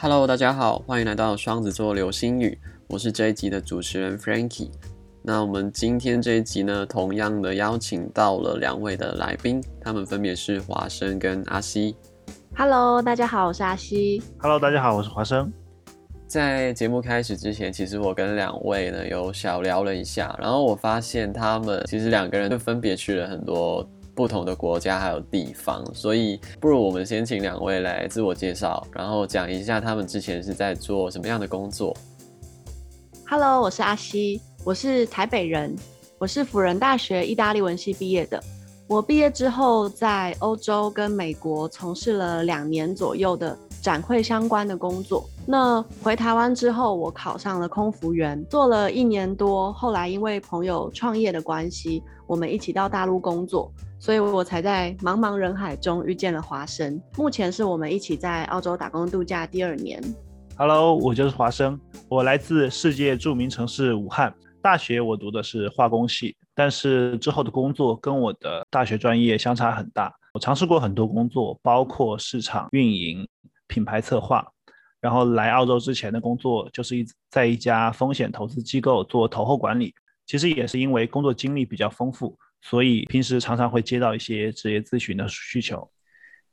Hello，大家好，欢迎来到双子座流星雨，我是这一集的主持人 Frankie。那我们今天这一集呢，同样的邀请到了两位的来宾，他们分别是华生跟阿西。Hello，大家好，我是阿西。Hello，大家好，我是华生。在节目开始之前，其实我跟两位呢有小聊了一下，然后我发现他们其实两个人就分别去了很多不同的国家还有地方，所以不如我们先请两位来自我介绍，然后讲一下他们之前是在做什么样的工作。Hello，我是阿西，我是台北人，我是辅仁大学意大利文系毕业的。我毕业之后在欧洲跟美国从事了两年左右的展会相关的工作。那回台湾之后，我考上了空服员，做了一年多。后来因为朋友创业的关系，我们一起到大陆工作，所以我才在茫茫人海中遇见了华生。目前是我们一起在澳洲打工度假第二年。Hello，我就是华生，我来自世界著名城市武汉。大学我读的是化工系，但是之后的工作跟我的大学专业相差很大。我尝试过很多工作，包括市场运营、品牌策划。然后来澳洲之前的工作就是一在一家风险投资机构做投后管理。其实也是因为工作经历比较丰富，所以平时常常会接到一些职业咨询的需求。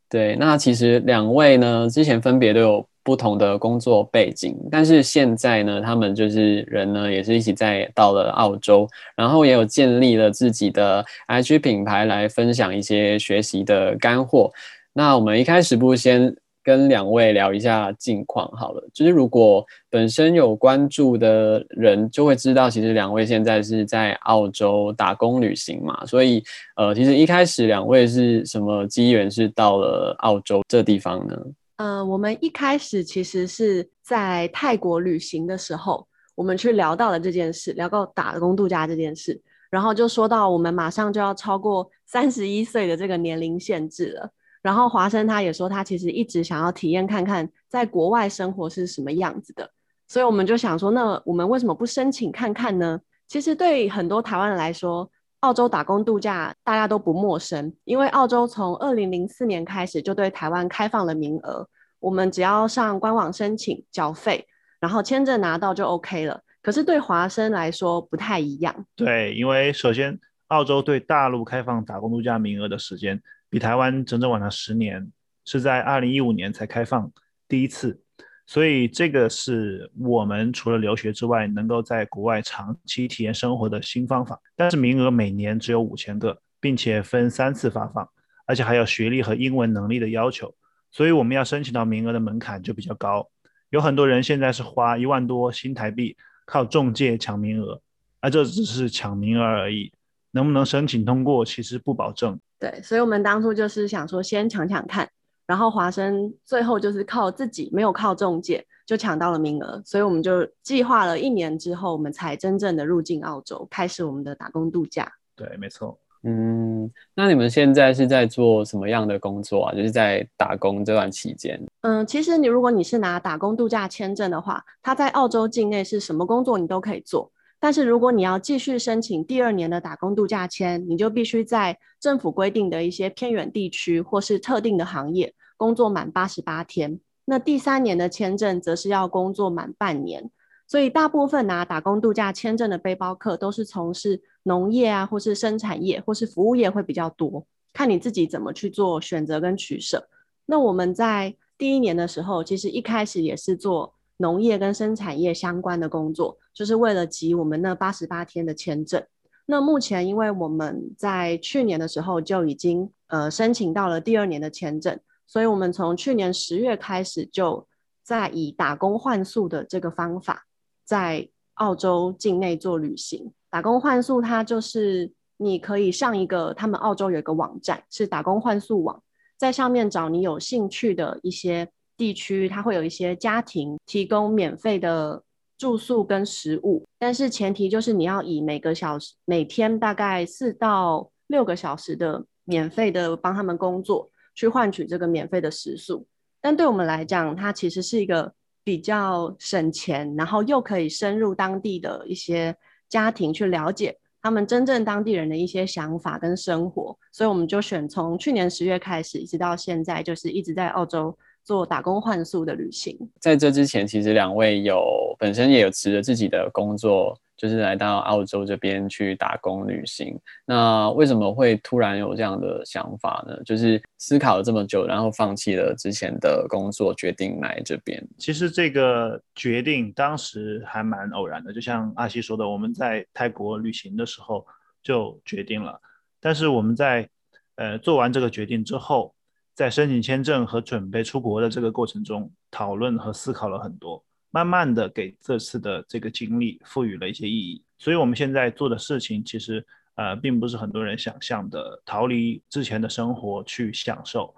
对，那其实两位呢，之前分别都有不同的工作背景，但是现在呢，他们就是人呢，也是一起在到了澳洲，然后也有建立了自己的 IG 品牌来分享一些学习的干货。那我们一开始不先跟两位聊一下近况好了，就是如果本身有关注的人就会知道，其实两位现在是在澳洲打工旅行嘛，所以呃，其实一开始两位是什么机缘是到了澳洲这地方呢？呃，我们一开始其实是在泰国旅行的时候，我们去聊到了这件事，聊到打工度假这件事，然后就说到我们马上就要超过三十一岁的这个年龄限制了。然后华生他也说，他其实一直想要体验看看在国外生活是什么样子的，所以我们就想说，那我们为什么不申请看看呢？其实对很多台湾人来说，澳洲打工度假大家都不陌生，因为澳洲从二零零四年开始就对台湾开放了名额，我们只要上官网申请缴费，然后签证拿到就 OK 了。可是对华生来说不太一样，对，因为首先澳洲对大陆开放打工度假名额的时间。比台湾整整晚了十年，是在二零一五年才开放第一次，所以这个是我们除了留学之外，能够在国外长期体验生活的新方法。但是名额每年只有五千个，并且分三次发放，而且还有学历和英文能力的要求，所以我们要申请到名额的门槛就比较高。有很多人现在是花一万多新台币靠中介抢名额，而这只是抢名额而已，能不能申请通过其实不保证。对，所以我们当初就是想说先抢抢看，然后华生最后就是靠自己，没有靠中介就抢到了名额，所以我们就计划了一年之后，我们才真正的入境澳洲，开始我们的打工度假。对，没错。嗯，那你们现在是在做什么样的工作啊？就是在打工这段期间。嗯，其实你如果你是拿打工度假签证的话，它在澳洲境内是什么工作你都可以做。但是如果你要继续申请第二年的打工度假签，你就必须在政府规定的一些偏远地区或是特定的行业工作满八十八天。那第三年的签证则是要工作满半年。所以大部分拿打工度假签证的背包客都是从事农业啊，或是生产业，或是服务业会比较多。看你自己怎么去做选择跟取舍。那我们在第一年的时候，其实一开始也是做农业跟生产业相关的工作，就是为了集我们那八十八天的签证。那目前因为我们在去年的时候就已经呃申请到了第二年的签证，所以我们从去年十月开始就在以打工换宿的这个方法，在澳洲境内做旅行。打工换宿它就是你可以上一个他们澳洲有一个网站是打工换宿网，在上面找你有兴趣的一些地区，它会有一些家庭提供免费的住宿跟食物，但是前提就是你要以每个小时每天大概四到六个小时的免费的帮他们工作，去换取这个免费的食宿。但对我们来讲，它其实是一个比较省钱，然后又可以深入当地的一些家庭去了解他们真正当地人的一些想法跟生活，所以我们就选从去年十月开始，一直到现在，就是一直在澳洲做打工换宿的旅行。在这之前，其实两位有本身也有持着自己的工作。就是来到澳洲这边去打工旅行，那为什么会突然有这样的想法呢？就是思考了这么久，然后放弃了之前的工作，决定来这边。其实这个决定当时还蛮偶然的，就像阿西说的，我们在泰国旅行的时候就决定了。但是我们在呃做完这个决定之后，在申请签证和准备出国的这个过程中，讨论和思考了很多。慢慢的给这次的这个经历赋予了一些意义，所以我们现在做的事情其实呃并不是很多人想象的逃离之前的生活去享受，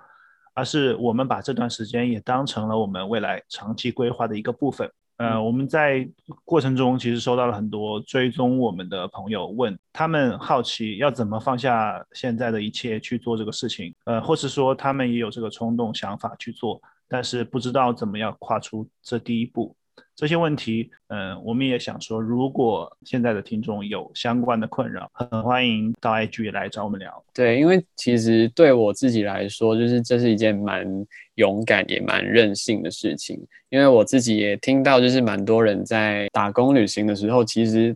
而是我们把这段时间也当成了我们未来长期规划的一个部分。呃，我们在过程中其实收到了很多追踪我们的朋友问，他们好奇要怎么放下现在的一切去做这个事情，呃，或是说他们也有这个冲动想法去做，但是不知道怎么样跨出这第一步。这些问题，嗯，我们也想说，如果现在的听众有相关的困扰，很欢迎到 IG 来找我们聊。对，因为其实对我自己来说，就是这是一件蛮勇敢也蛮任性的事情。因为我自己也听到，就是蛮多人在打工旅行的时候，其实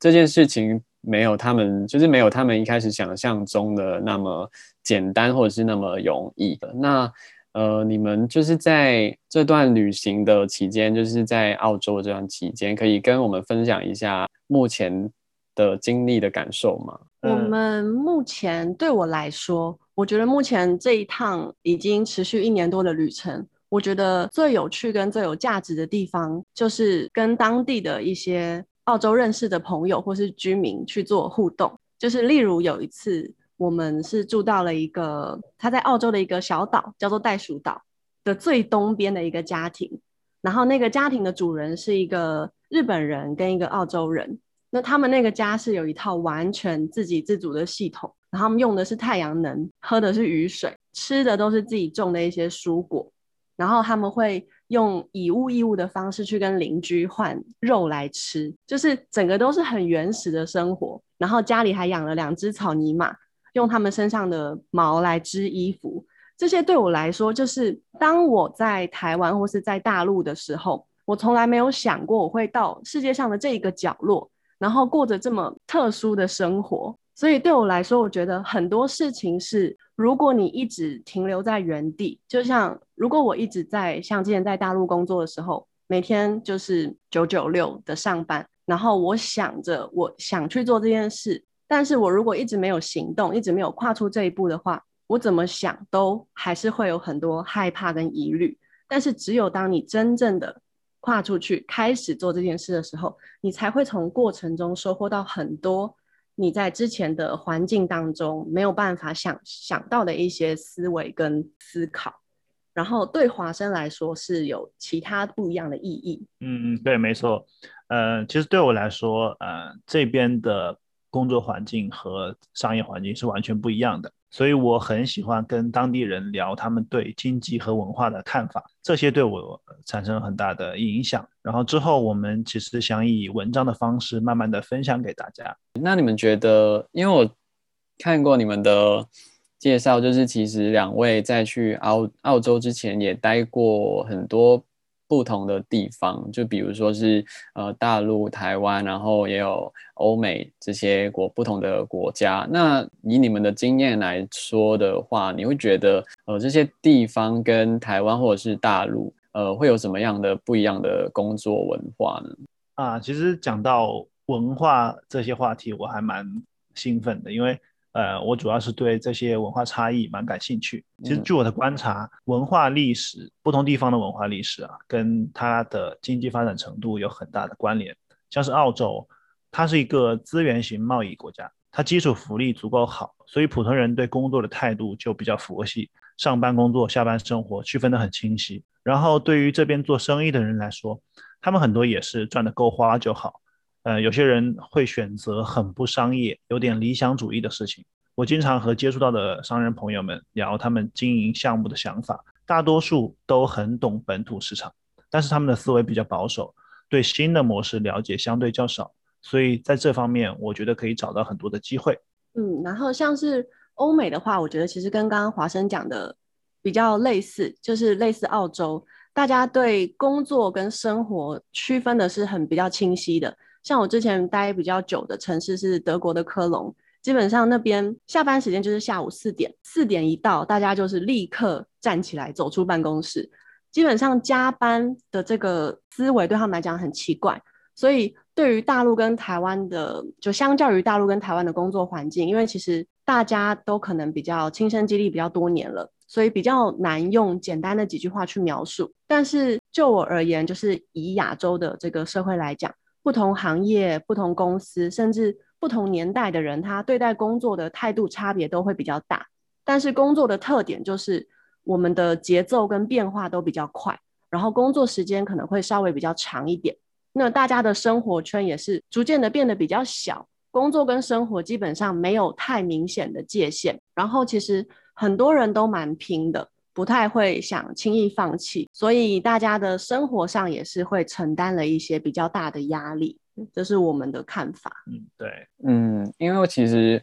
这件事情没有他们，就是没有他们一开始想象中的那么简单，或者是那么容易的。那呃，你们就是在这段旅行的期间，就是在澳洲这段期间，可以跟我们分享一下目前的经历的感受吗？我们目前对我来说，我觉得目前这一趟已经持续一年多的旅程，我觉得最有趣跟最有价值的地方，就是跟当地的一些澳洲认识的朋友或是居民去做互动，就是例如有一次。我们是住到了一个他在澳洲的一个小岛，叫做袋鼠岛的最东边的一个家庭。然后那个家庭的主人是一个日本人跟一个澳洲人。那他们那个家是有一套完全自给自足的系统，然后他们用的是太阳能，喝的是雨水，吃的都是自己种的一些蔬果。然后他们会用以物易物的方式去跟邻居换肉来吃，就是整个都是很原始的生活。然后家里还养了两只草泥马。用他们身上的毛来织衣服，这些对我来说，就是当我在台湾或是在大陆的时候，我从来没有想过我会到世界上的这一个角落，然后过着这么特殊的生活。所以对我来说，我觉得很多事情是，如果你一直停留在原地，就像如果我一直在像之前在大陆工作的时候，每天就是九九六的上班，然后我想着我想去做这件事。但是我如果一直没有行动，一直没有跨出这一步的话，我怎么想都还是会有很多害怕跟疑虑。但是只有当你真正的跨出去，开始做这件事的时候，你才会从过程中收获到很多你在之前的环境当中没有办法想想到的一些思维跟思考。然后对华生来说是有其他不一样的意义。嗯，对，没错。呃，其实对我来说，呃，这边的。工作环境和商业环境是完全不一样的，所以我很喜欢跟当地人聊他们对经济和文化的看法，这些对我产生了很大的影响。然后之后我们其实想以文章的方式慢慢的分享给大家。那你们觉得，因为我看过你们的介绍，就是其实两位在去澳澳洲之前也待过很多。不同的地方，就比如说是呃大陆、台湾，然后也有欧美这些国不同的国家。那以你们的经验来说的话，你会觉得呃这些地方跟台湾或者是大陆呃会有什么样的不一样的工作文化呢？啊，其实讲到文化这些话题，我还蛮兴奋的，因为。呃，我主要是对这些文化差异蛮感兴趣。其实据我的观察，文化历史不同地方的文化历史啊，跟它的经济发展程度有很大的关联。像是澳洲，它是一个资源型贸易国家，它基础福利足够好，所以普通人对工作的态度就比较佛系，上班工作、下班生活区分得很清晰。然后对于这边做生意的人来说，他们很多也是赚的够花就好。呃，有些人会选择很不商业、有点理想主义的事情。我经常和接触到的商人朋友们聊他们经营项目的想法，大多数都很懂本土市场，但是他们的思维比较保守，对新的模式了解相对较少，所以在这方面，我觉得可以找到很多的机会。嗯，然后像是欧美的话，我觉得其实跟刚刚华生讲的比较类似，就是类似澳洲，大家对工作跟生活区分的是很比较清晰的。像我之前待比较久的城市是德国的科隆，基本上那边下班时间就是下午四点，四点一到，大家就是立刻站起来走出办公室。基本上加班的这个思维对他们来讲很奇怪，所以对于大陆跟台湾的，就相较于大陆跟台湾的工作环境，因为其实大家都可能比较亲身经历比较多年了，所以比较难用简单的几句话去描述。但是就我而言，就是以亚洲的这个社会来讲，不同行业、不同公司，甚至不同年代的人，他对待工作的态度差别都会比较大。但是工作的特点就是。我们的节奏跟变化都比较快，然后工作时间可能会稍微比较长一点。那大家的生活圈也是逐渐的变得比较小，工作跟生活基本上没有太明显的界限。然后其实很多人都蛮拼的，不太会想轻易放弃，所以大家的生活上也是会承担了一些比较大的压力。这是我们的看法。嗯，对，嗯，因为其实。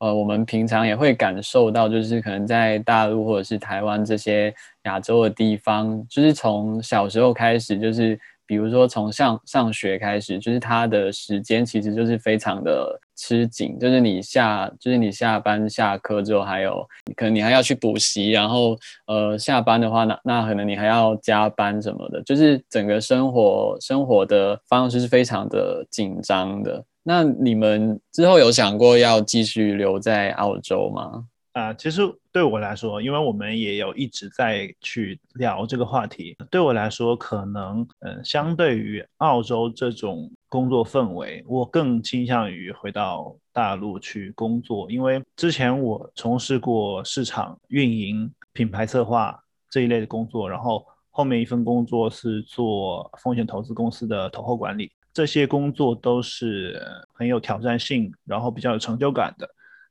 呃，我们平常也会感受到，就是可能在大陆或者是台湾这些亚洲的地方，就是从小时候开始，就是比如说从上上学开始，就是他的时间其实就是非常的吃紧，就是你下就是你下班下课之后，还有可能你还要去补习，然后呃下班的话，那那可能你还要加班什么的，就是整个生活生活的方式是非常的紧张的。那你们之后有想过要继续留在澳洲吗？啊，其实对我来说，因为我们也有一直在去聊这个话题。对我来说，可能嗯，相对于澳洲这种工作氛围，我更倾向于回到大陆去工作。因为之前我从事过市场运营、品牌策划这一类的工作，然后后面一份工作是做风险投资公司的投后管理。这些工作都是很有挑战性，然后比较有成就感的，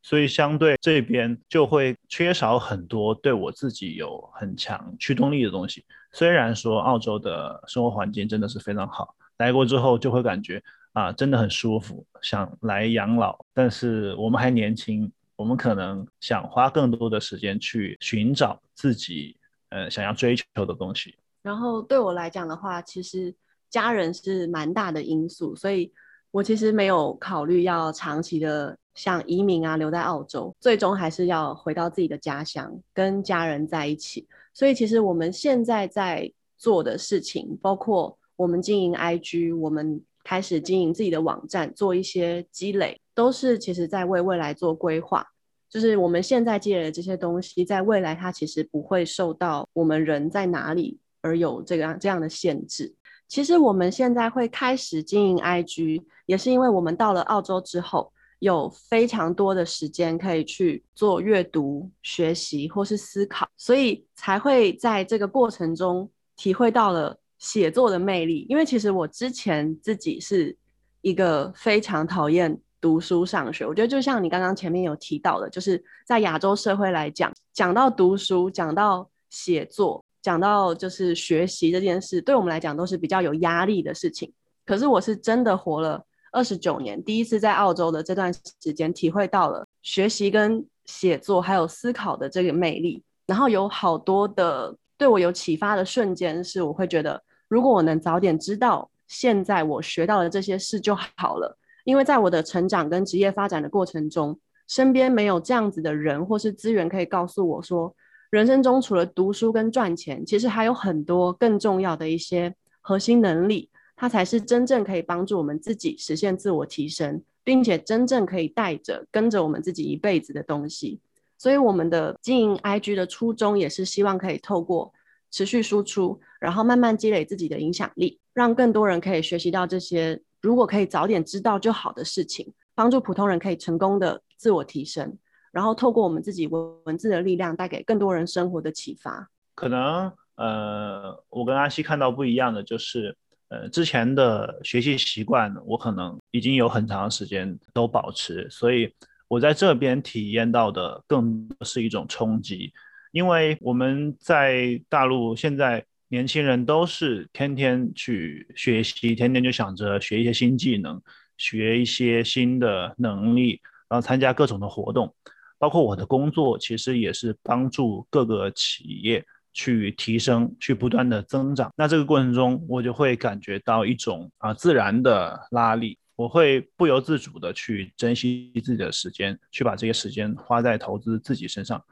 所以相对这边就会缺少很多对我自己有很强驱动力的东西。虽然说澳洲的生活环境真的是非常好，来过之后就会感觉啊，真的很舒服，想来养老。但是我们还年轻，我们可能想花更多的时间去寻找自己呃想要追求的东西。然后对我来讲的话，其实。家人是蛮大的因素，所以我其实没有考虑要长期的像移民啊留在澳洲，最终还是要回到自己的家乡跟家人在一起。所以其实我们现在在做的事情，包括我们经营 IG，我们开始经营自己的网站，做一些积累，都是其实在为未来做规划。就是我们现在积累的这些东西，在未来它其实不会受到我们人在哪里而有这个这样的限制。其实我们现在会开始经营 IG，也是因为我们到了澳洲之后，有非常多的时间可以去做阅读、学习或是思考，所以才会在这个过程中体会到了写作的魅力。因为其实我之前自己是一个非常讨厌读书上学，我觉得就像你刚刚前面有提到的，就是在亚洲社会来讲，讲到读书，讲到写作。讲到就是学习这件事，对我们来讲都是比较有压力的事情。可是我是真的活了二十九年，第一次在澳洲的这段时间，体会到了学习跟写作还有思考的这个魅力。然后有好多的对我有启发的瞬间，是我会觉得，如果我能早点知道现在我学到的这些事就好了。因为在我的成长跟职业发展的过程中，身边没有这样子的人或是资源可以告诉我说。人生中除了读书跟赚钱，其实还有很多更重要的一些核心能力，它才是真正可以帮助我们自己实现自我提升，并且真正可以带着跟着我们自己一辈子的东西。所以，我们的经营 IG 的初衷也是希望可以透过持续输出，然后慢慢积累自己的影响力，让更多人可以学习到这些如果可以早点知道就好的事情，帮助普通人可以成功的自我提升。然后透过我们自己文文字的力量，带给更多人生活的启发。可能呃，我跟阿西看到不一样的就是，呃，之前的学习习惯，我可能已经有很长时间都保持，所以我在这边体验到的更是一种冲击。因为我们在大陆现在年轻人都是天天去学习，天天就想着学一些新技能。学一些新的能力，然后参加各种的活动。包括我的工作，其实也是帮助各个企业去提升、去不断的增长。那这个过程中，我就会感觉到一种啊自然的拉力，我会不由自主的去珍惜自己的时间，去把这些时间花在投资自己身上。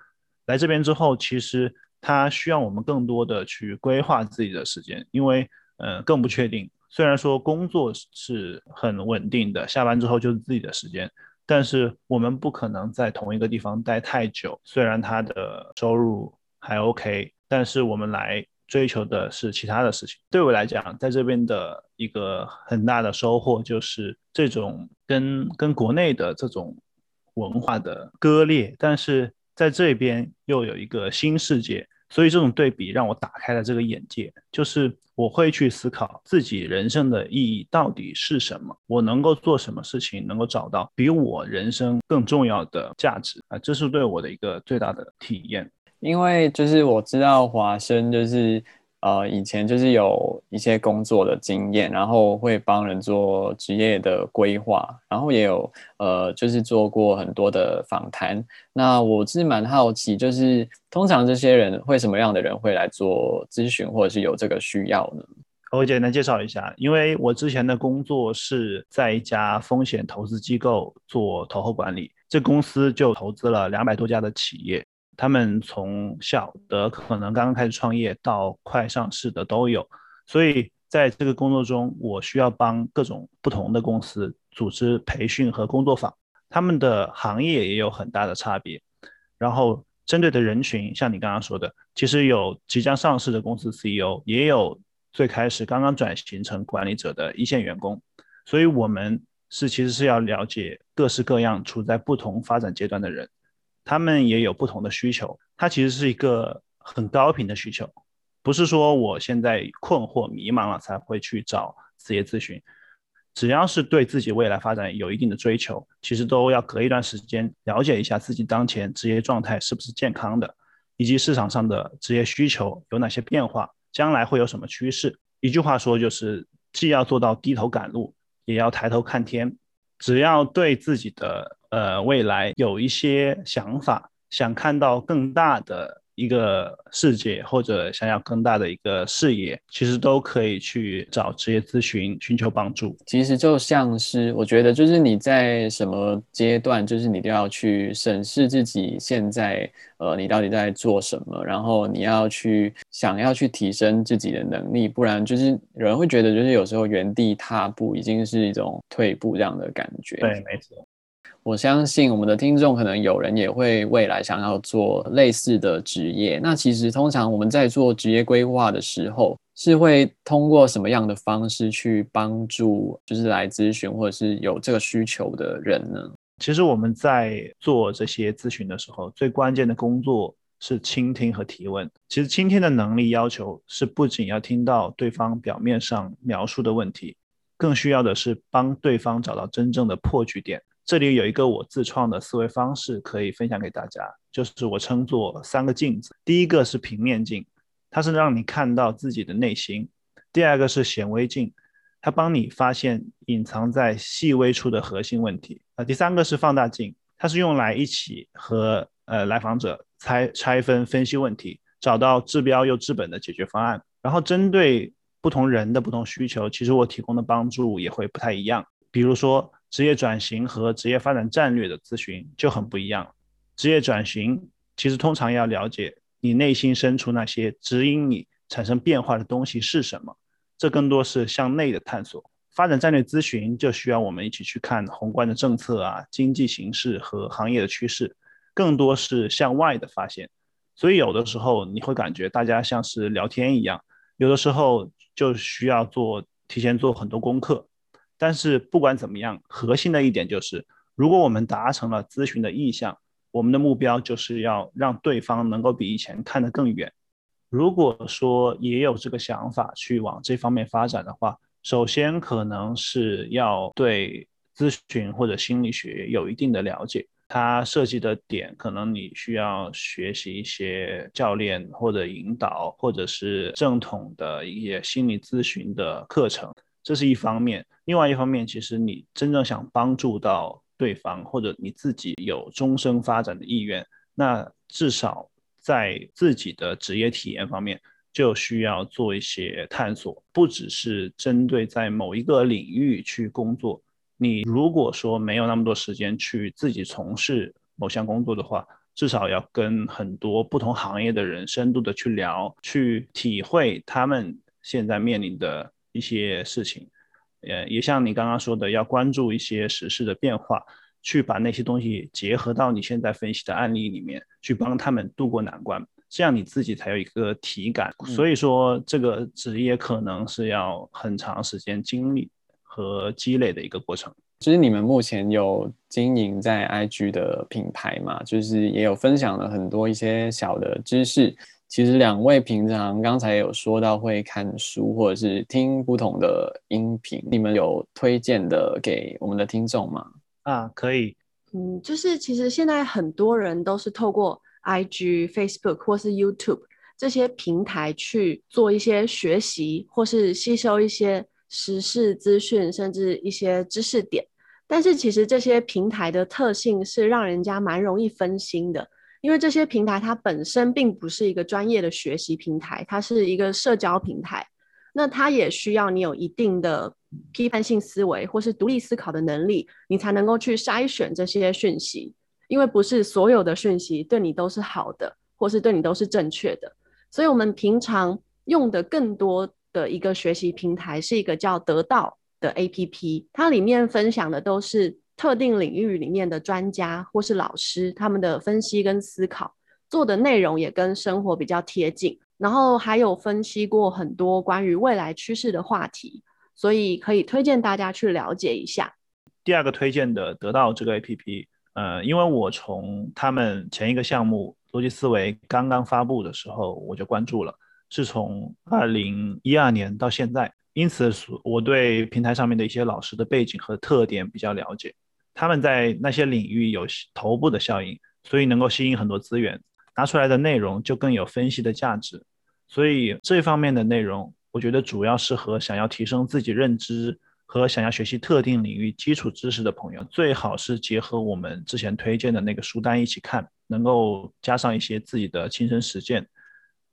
来这边之后，其实它需要我们更多的去规划自己的时间，因为嗯更不确定。虽然说工作是很稳定的，下班之后就是自己的时间。但是我们不可能在同一个地方待太久，虽然他的收入还 OK，但是我们来追求的是其他的事情。对我来讲，在这边的一个很大的收获就是这种跟跟国内的这种文化的割裂，但是在这边又有一个新世界。所以这种对比让我打开了这个眼界，就是我会去思考自己人生的意义到底是什么，我能够做什么事情能够找到比我人生更重要的价值啊，这是对我的一个最大的体验。因为就是我知道华生就是。呃，以前就是有一些工作的经验，然后会帮人做职业的规划，然后也有呃，就是做过很多的访谈。那我是蛮好奇，就是通常这些人会什么样的人会来做咨询，或者是有这个需要呢？我简单介绍一下，因为我之前的工作是在一家风险投资机构做投后管理，这公司就投资了两百多家的企业。他们从小的可能刚刚开始创业到快上市的都有，所以在这个工作中，我需要帮各种不同的公司组织培训和工作坊，他们的行业也有很大的差别。然后针对的人群，像你刚刚说的，其实有即将上市的公司 CEO，也有最开始刚刚转型成管理者的一线员工，所以我们是其实是要了解各式各样处在不同发展阶段的人。他们也有不同的需求，它其实是一个很高频的需求，不是说我现在困惑迷茫了才会去找职业咨询，只要是对自己未来发展有一定的追求，其实都要隔一段时间了解一下自己当前职业状态是不是健康的，以及市场上的职业需求有哪些变化，将来会有什么趋势。一句话说就是，既要做到低头赶路，也要抬头看天，只要对自己的。呃，未来有一些想法，想看到更大的一个世界，或者想要更大的一个视野，其实都可以去找职业咨询寻求帮助。其实就像是我觉得，就是你在什么阶段，就是你都要去审视自己现在，呃，你到底在做什么，然后你要去想要去提升自己的能力，不然就是有人会觉得，就是有时候原地踏步已经是一种退步这样的感觉。对，没错。我相信我们的听众可能有人也会未来想要做类似的职业。那其实通常我们在做职业规划的时候，是会通过什么样的方式去帮助，就是来咨询或者是有这个需求的人呢？其实我们在做这些咨询的时候，最关键的工作是倾听和提问。其实倾听的能力要求是不仅要听到对方表面上描述的问题，更需要的是帮对方找到真正的破局点。这里有一个我自创的思维方式可以分享给大家，就是我称作三个镜子。第一个是平面镜，它是让你看到自己的内心；第二个是显微镜，它帮你发现隐藏在细微处的核心问题；啊，第三个是放大镜，它是用来一起和呃来访者拆拆分分析问题，找到治标又治本的解决方案。然后针对不同人的不同需求，其实我提供的帮助也会不太一样，比如说。职业转型和职业发展战略的咨询就很不一样。职业转型其实通常要了解你内心深处那些指引你产生变化的东西是什么，这更多是向内的探索。发展战略咨询就需要我们一起去看宏观的政策啊、经济形势和行业的趋势，更多是向外的发现。所以有的时候你会感觉大家像是聊天一样，有的时候就需要做提前做很多功课。但是不管怎么样，核心的一点就是，如果我们达成了咨询的意向，我们的目标就是要让对方能够比以前看得更远。如果说也有这个想法去往这方面发展的话，首先可能是要对咨询或者心理学有一定的了解，它涉及的点可能你需要学习一些教练或者引导，或者是正统的一些心理咨询的课程。这是一方面。另外一方面，其实你真正想帮助到对方，或者你自己有终身发展的意愿，那至少在自己的职业体验方面。就需要做一些探索，不只是针对在某一个领域去工作。你如果说没有那么多时间去自己从事某项工作的话，至少要跟很多不同行业的人深度的去聊，去体会他们现在面临的一些事情。呃，也像你刚刚说的，要关注一些时事的变化，去把那些东西结合到你现在分析的案例里面，去帮他们渡过难关。这样你自己才有一个体感，所以说这个职业可能是要很长时间经历和积累的一个过程。其实你们目前有经营在 IG 的品牌嘛？就是也有分享了很多一些小的知识。其实两位平常刚才有说到会看书或者是听不同的音频，你们有推荐的给我们的听众吗？啊，可以。嗯，就是其实现在很多人都是透过。iG、Facebook 或是 YouTube 这些平台去做一些学习，或是吸收一些时事资讯，甚至一些知识点。但是其实这些平台的特性是让人家蛮容易分心的，因为这些平台它本身并不是一个专业的学习平台，它是一个社交平台。那它也需要你有一定的批判性思维或是独立思考的能力，你才能够去筛选这些讯息。因为不是所有的讯息对你都是好的，或是对你都是正确的，所以我们平常用的更多的一个学习平台是一个叫得到的 APP，它里面分享的都是特定领域里面的专家或是老师他们的分析跟思考，做的内容也跟生活比较贴近，然后还有分析过很多关于未来趋势的话题，所以可以推荐大家去了解一下。第二个推荐的得到这个 APP。呃，因为我从他们前一个项目逻辑思维刚刚发布的时候，我就关注了，是从二零一二年到现在，因此我对平台上面的一些老师的背景和特点比较了解。他们在那些领域有头部的效应，所以能够吸引很多资源，拿出来的内容就更有分析的价值。所以这方面的内容，我觉得主要适合想要提升自己认知。和想要学习特定领域基础知识的朋友，最好是结合我们之前推荐的那个书单一起看，能够加上一些自己的亲身实践。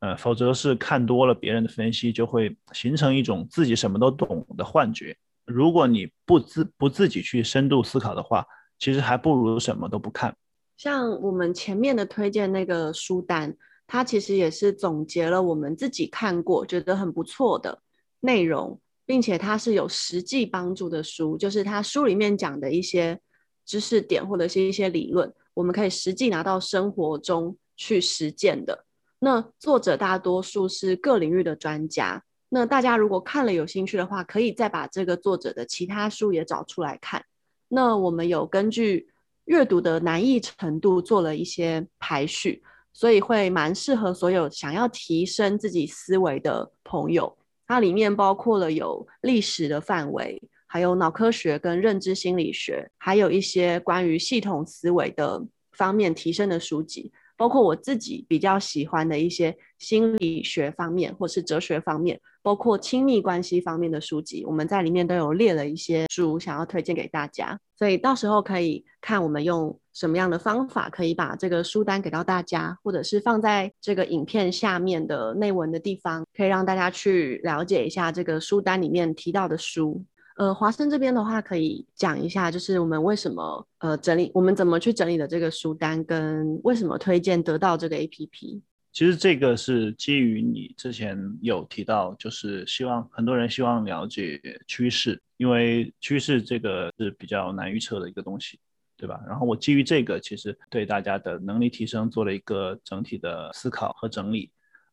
呃，否则是看多了别人的分析，就会形成一种自己什么都懂的幻觉。如果你不自不自己去深度思考的话，其实还不如什么都不看。像我们前面的推荐那个书单，它其实也是总结了我们自己看过觉得很不错的内容。并且它是有实际帮助的书，就是它书里面讲的一些知识点或者是一些理论，我们可以实际拿到生活中去实践的。那作者大多数是各领域的专家，那大家如果看了有兴趣的话，可以再把这个作者的其他书也找出来看。那我们有根据阅读的难易程度做了一些排序，所以会蛮适合所有想要提升自己思维的朋友。它里面包括了有历史的范围，还有脑科学跟认知心理学，还有一些关于系统思维的方面提升的书籍，包括我自己比较喜欢的一些心理学方面或是哲学方面，包括亲密关系方面的书籍，我们在里面都有列了一些书，想要推荐给大家，所以到时候可以看我们用。什么样的方法可以把这个书单给到大家，或者是放在这个影片下面的内文的地方，可以让大家去了解一下这个书单里面提到的书。呃，华生这边的话，可以讲一下，就是我们为什么呃整理，我们怎么去整理的这个书单，跟为什么推荐得到这个 APP。其实这个是基于你之前有提到，就是希望很多人希望了解趋势，因为趋势这个是比较难预测的一个东西。对吧？然后我基于这个，其实对大家的能力提升做了一个整体的思考和整理。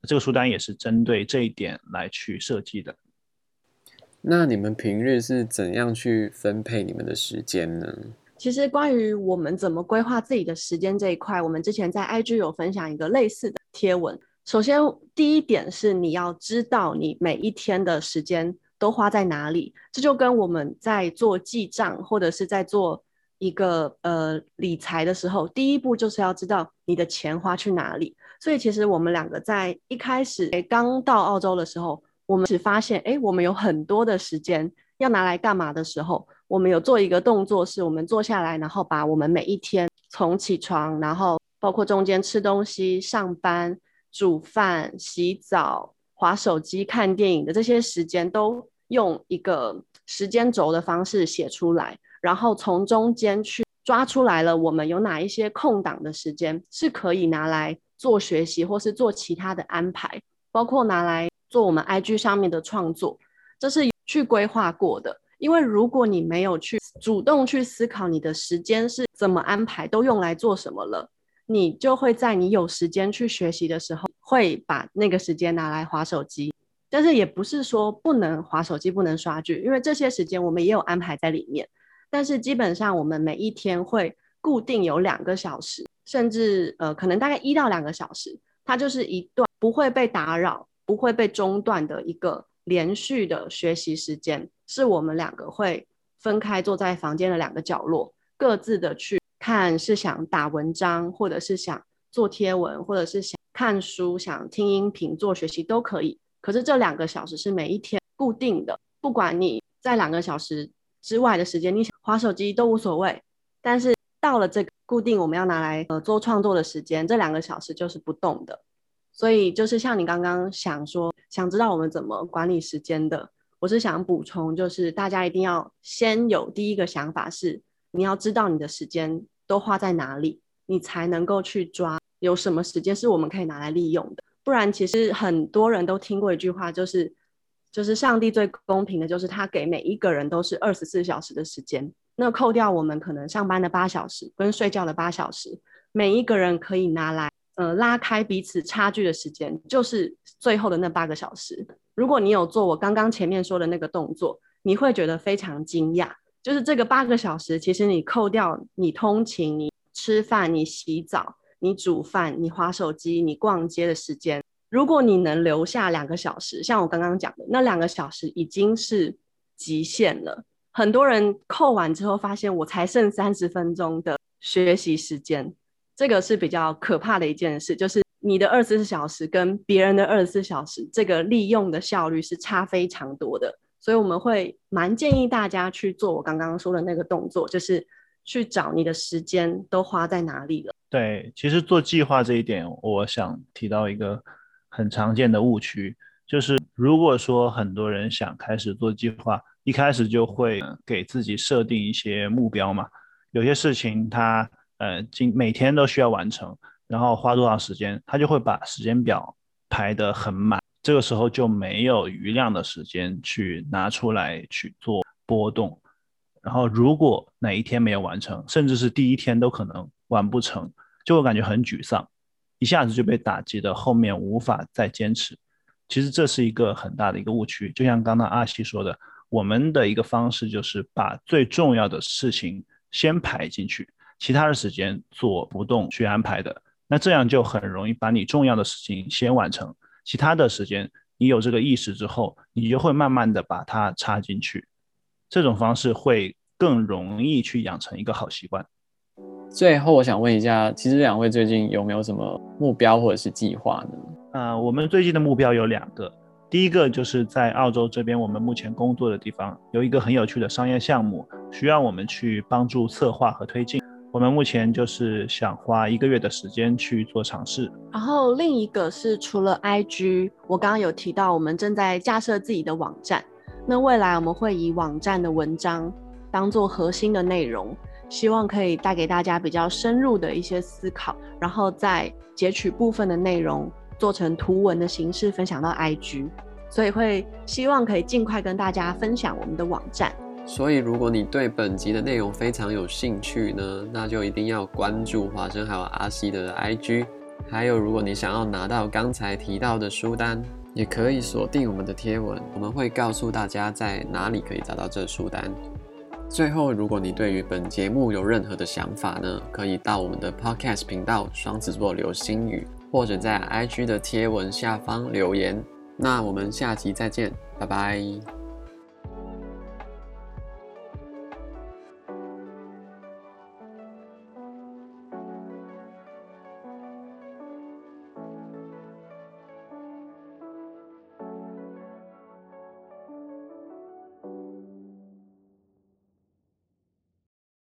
这个书单也是针对这一点来去设计的。那你们平日是怎样去分配你们的时间呢？其实关于我们怎么规划自己的时间这一块，我们之前在 IG 有分享一个类似的贴文。首先，第一点是你要知道你每一天的时间都花在哪里，这就跟我们在做记账或者是在做。一个呃理财的时候，第一步就是要知道你的钱花去哪里。所以其实我们两个在一开始刚到澳洲的时候，我们只发现，哎，我们有很多的时间要拿来干嘛的时候，我们有做一个动作，是我们坐下来，然后把我们每一天从起床，然后包括中间吃东西、上班、煮饭、洗澡、划手机、看电影的这些时间，都用一个时间轴的方式写出来，然后从中间去抓出来了，我们有哪一些空档的时间是可以拿来做学习，或是做其他的安排，包括拿来做我们 IG 上面的创作，这是去规划过的。因为如果你没有去主动去思考你的时间是怎么安排，都用来做什么了，你就会在你有时间去学习的时候，会把那个时间拿来划手机。但是也不是说不能划手机、不能刷剧，因为这些时间我们也有安排在里面。但是基本上我们每一天会固定有两个小时，甚至呃可能大概一到两个小时，它就是一段不会被打扰、不会被中断的一个连续的学习时间。是我们两个会分开坐在房间的两个角落，各自的去看，是想打文章，或者是想做贴文，或者是想看书、想听音频、做学习都可以。可是这两个小时是每一天固定的，不管你在两个小时之外的时间，你想划手机都无所谓。但是到了这个固定我们要拿来呃做创作的时间，这两个小时就是不动的。所以就是像你刚刚想说，想知道我们怎么管理时间的。我是想补充，就是大家一定要先有第一个想法，是你要知道你的时间都花在哪里，你才能够去抓有什么时间是我们可以拿来利用的。不然，其实很多人都听过一句话，就是就是上帝最公平的，就是他给每一个人都是二十四小时的时间，那扣掉我们可能上班的八小时跟睡觉的八小时，每一个人可以拿来呃拉开彼此差距的时间，就是最后的那八个小时。如果你有做我刚刚前面说的那个动作，你会觉得非常惊讶。就是这个八个小时，其实你扣掉你通勤、你吃饭、你洗澡、你煮饭、你划手机、你逛街的时间，如果你能留下两个小时，像我刚刚讲的那两个小时已经是极限了。很多人扣完之后发现，我才剩三十分钟的学习时间，这个是比较可怕的一件事，就是。你的二十四小时跟别人的二十四小时，这个利用的效率是差非常多的，所以我们会蛮建议大家去做我刚刚说的那个动作，就是去找你的时间都花在哪里了。对，其实做计划这一点，我想提到一个很常见的误区，就是如果说很多人想开始做计划，一开始就会给自己设定一些目标嘛，有些事情他呃今每天都需要完成。然后花多少时间，他就会把时间表排得很满，这个时候就没有余量的时间去拿出来去做波动。然后如果哪一天没有完成，甚至是第一天都可能完不成，就会感觉很沮丧，一下子就被打击的后面无法再坚持。其实这是一个很大的一个误区，就像刚刚阿西说的，我们的一个方式就是把最重要的事情先排进去，其他的时间做不动去安排的。那这样就很容易把你重要的事情先完成，其他的时间你有这个意识之后，你就会慢慢的把它插进去，这种方式会更容易去养成一个好习惯。最后我想问一下，其实两位最近有没有什么目标或者是计划呢？呃，我们最近的目标有两个，第一个就是在澳洲这边，我们目前工作的地方有一个很有趣的商业项目，需要我们去帮助策划和推进。我们目前就是想花一个月的时间去做尝试，然后另一个是除了 IG，我刚刚有提到我们正在架设自己的网站，那未来我们会以网站的文章当做核心的内容，希望可以带给大家比较深入的一些思考，然后再截取部分的内容做成图文的形式分享到 IG，所以会希望可以尽快跟大家分享我们的网站。所以，如果你对本集的内容非常有兴趣呢，那就一定要关注华生还有阿西的 IG。还有，如果你想要拿到刚才提到的书单，也可以锁定我们的贴文，我们会告诉大家在哪里可以找到这书单。最后，如果你对于本节目有任何的想法呢，可以到我们的 Podcast 频道“双子座流星雨”，或者在 IG 的贴文下方留言。那我们下集再见，拜拜。